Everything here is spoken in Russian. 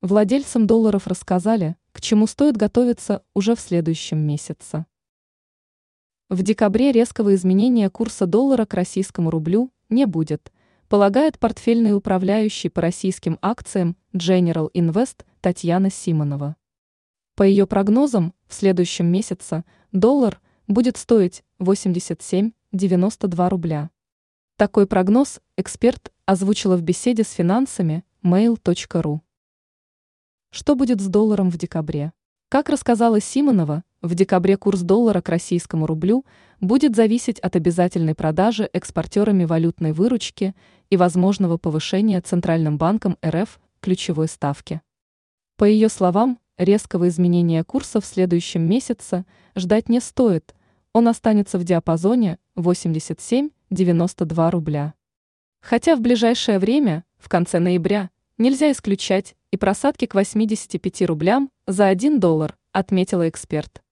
Владельцам долларов рассказали, к чему стоит готовиться уже в следующем месяце. В декабре резкого изменения курса доллара к российскому рублю не будет, полагает портфельный управляющий по российским акциям General Invest Татьяна Симонова. По ее прогнозам, в следующем месяце доллар будет стоить 87,92 рубля. Такой прогноз эксперт озвучила в беседе с финансами mail.ru. Что будет с долларом в декабре? Как рассказала Симонова, в декабре курс доллара к российскому рублю будет зависеть от обязательной продажи экспортерами валютной выручки и возможного повышения Центральным банком РФ ключевой ставки. По ее словам, резкого изменения курса в следующем месяце ждать не стоит, он останется в диапазоне 87-92 рубля. Хотя в ближайшее время, в конце ноября, нельзя исключать и просадки к 85 рублям за 1 доллар, отметила эксперт.